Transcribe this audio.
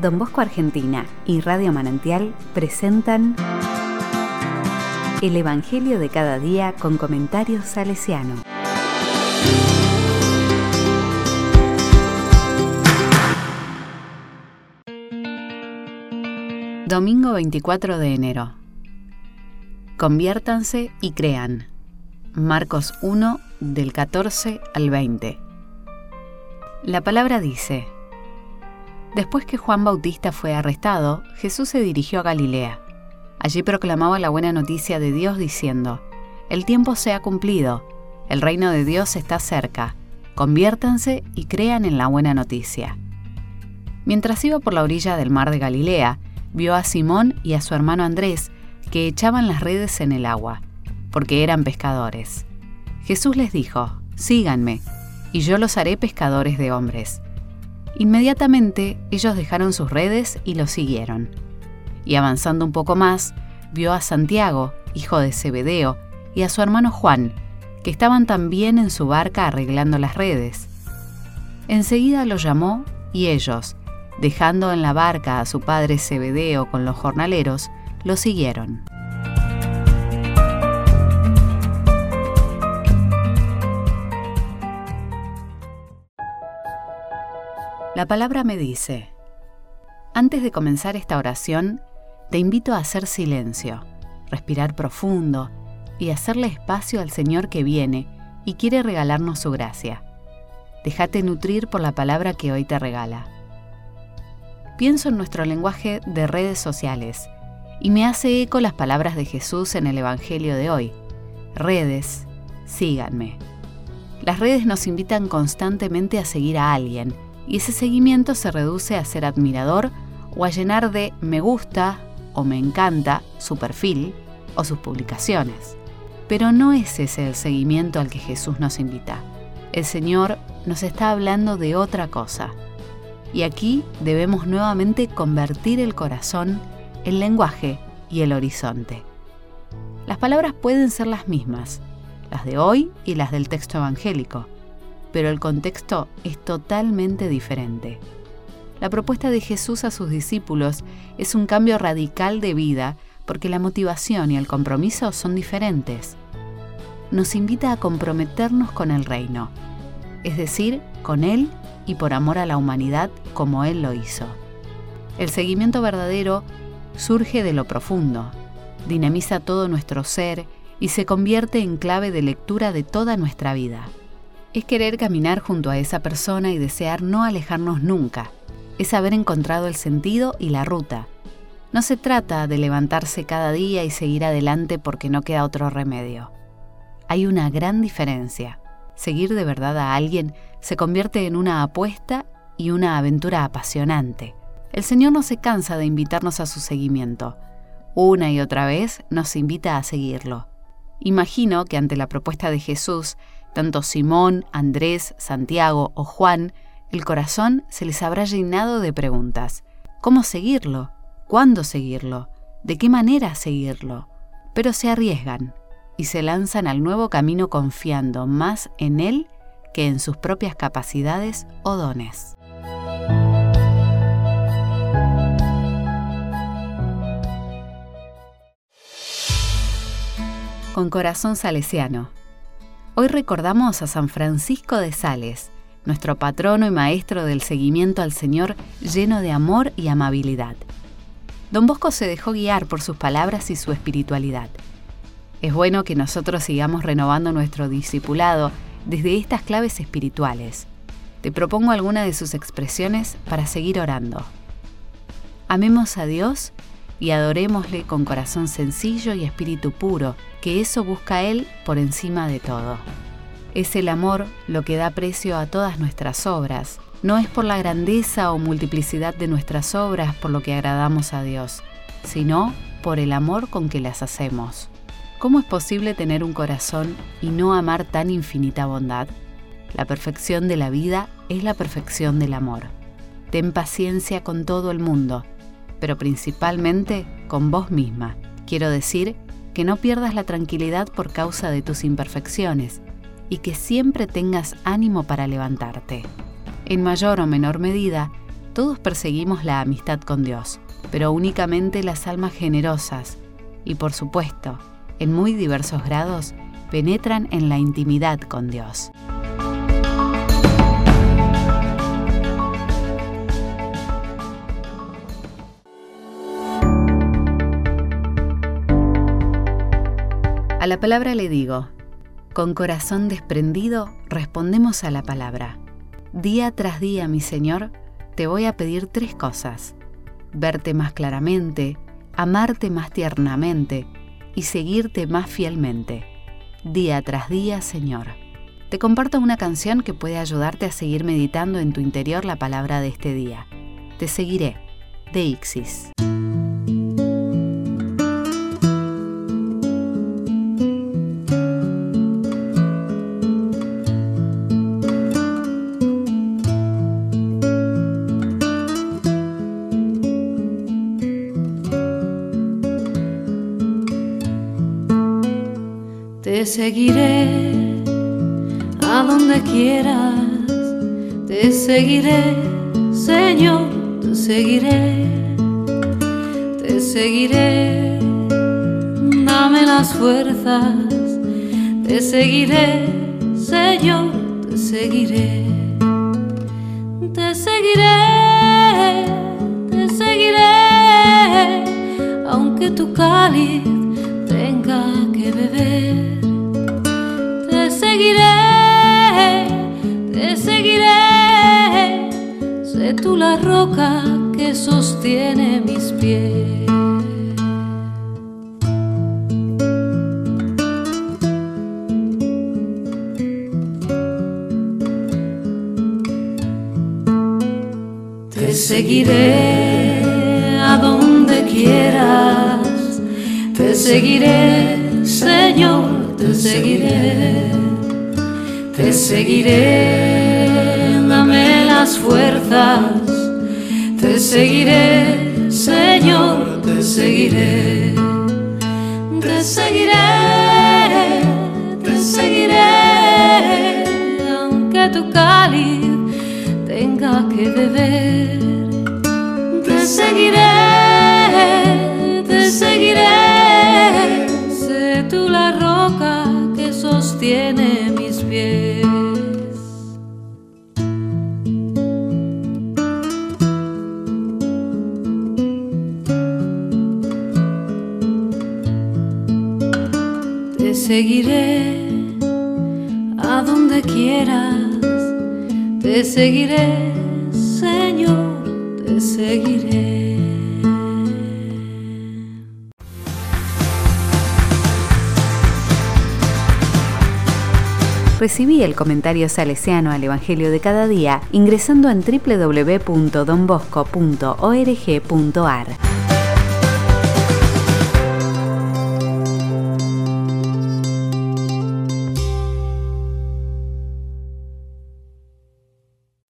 Don Bosco Argentina y Radio Manantial presentan El Evangelio de cada día con comentarios salesiano. Domingo 24 de enero. Conviértanse y crean. Marcos 1 del 14 al 20. La palabra dice, Después que Juan Bautista fue arrestado, Jesús se dirigió a Galilea. Allí proclamaba la buena noticia de Dios diciendo, El tiempo se ha cumplido, el reino de Dios está cerca, conviértanse y crean en la buena noticia. Mientras iba por la orilla del mar de Galilea, vio a Simón y a su hermano Andrés que echaban las redes en el agua, porque eran pescadores. Jesús les dijo, Síganme, y yo los haré pescadores de hombres. Inmediatamente ellos dejaron sus redes y lo siguieron. Y avanzando un poco más, vio a Santiago, hijo de Zebedeo, y a su hermano Juan, que estaban también en su barca arreglando las redes. Enseguida lo llamó y ellos, dejando en la barca a su padre Zebedeo con los jornaleros, lo siguieron. La palabra me dice, antes de comenzar esta oración, te invito a hacer silencio, respirar profundo y hacerle espacio al Señor que viene y quiere regalarnos su gracia. Déjate nutrir por la palabra que hoy te regala. Pienso en nuestro lenguaje de redes sociales y me hace eco las palabras de Jesús en el Evangelio de hoy. Redes, síganme. Las redes nos invitan constantemente a seguir a alguien, y ese seguimiento se reduce a ser admirador o a llenar de me gusta o me encanta su perfil o sus publicaciones. Pero no es ese el seguimiento al que Jesús nos invita. El Señor nos está hablando de otra cosa. Y aquí debemos nuevamente convertir el corazón, el lenguaje y el horizonte. Las palabras pueden ser las mismas, las de hoy y las del texto evangélico pero el contexto es totalmente diferente. La propuesta de Jesús a sus discípulos es un cambio radical de vida porque la motivación y el compromiso son diferentes. Nos invita a comprometernos con el reino, es decir, con Él y por amor a la humanidad como Él lo hizo. El seguimiento verdadero surge de lo profundo, dinamiza todo nuestro ser y se convierte en clave de lectura de toda nuestra vida. Es querer caminar junto a esa persona y desear no alejarnos nunca. Es haber encontrado el sentido y la ruta. No se trata de levantarse cada día y seguir adelante porque no queda otro remedio. Hay una gran diferencia. Seguir de verdad a alguien se convierte en una apuesta y una aventura apasionante. El Señor no se cansa de invitarnos a su seguimiento. Una y otra vez nos invita a seguirlo. Imagino que ante la propuesta de Jesús, tanto Simón, Andrés, Santiago o Juan, el corazón se les habrá llenado de preguntas. ¿Cómo seguirlo? ¿Cuándo seguirlo? ¿De qué manera seguirlo? Pero se arriesgan y se lanzan al nuevo camino confiando más en Él que en sus propias capacidades o dones. Con corazón salesiano Hoy recordamos a San Francisco de Sales, nuestro patrono y maestro del seguimiento al Señor lleno de amor y amabilidad. Don Bosco se dejó guiar por sus palabras y su espiritualidad. Es bueno que nosotros sigamos renovando nuestro discipulado desde estas claves espirituales. Te propongo alguna de sus expresiones para seguir orando. Amemos a Dios y adorémosle con corazón sencillo y espíritu puro, que eso busca Él por encima de todo. Es el amor lo que da precio a todas nuestras obras. No es por la grandeza o multiplicidad de nuestras obras por lo que agradamos a Dios, sino por el amor con que las hacemos. ¿Cómo es posible tener un corazón y no amar tan infinita bondad? La perfección de la vida es la perfección del amor. Ten paciencia con todo el mundo pero principalmente con vos misma. Quiero decir que no pierdas la tranquilidad por causa de tus imperfecciones y que siempre tengas ánimo para levantarte. En mayor o menor medida, Todos perseguimos la amistad con Dios, pero únicamente las almas generosas y por supuesto, en muy diversos grados, penetran en la intimidad con Dios. La palabra le digo, con corazón desprendido respondemos a la palabra. Día tras día, mi Señor, te voy a pedir tres cosas. Verte más claramente, amarte más tiernamente y seguirte más fielmente. Día tras día, Señor. Te comparto una canción que puede ayudarte a seguir meditando en tu interior la palabra de este día. Te seguiré, de Ixis. Te seguiré a donde quieras, te seguiré, Señor, te seguiré, te seguiré, dame las fuerzas, te seguiré, Señor, te seguiré, te seguiré, te seguiré, aunque tu cáliz que sostiene mis pies. Te seguiré a donde quieras, te seguiré, Señor, te seguiré te seguiré, dame las fuerzas, te seguiré, Señor, te seguiré, te seguiré, te seguiré, aunque tu cáliz tenga que beber, te seguiré, seguiré a donde quieras, te seguiré, Señor, te seguiré. Recibí el comentario salesiano al Evangelio de cada día ingresando en www.donbosco.org.ar.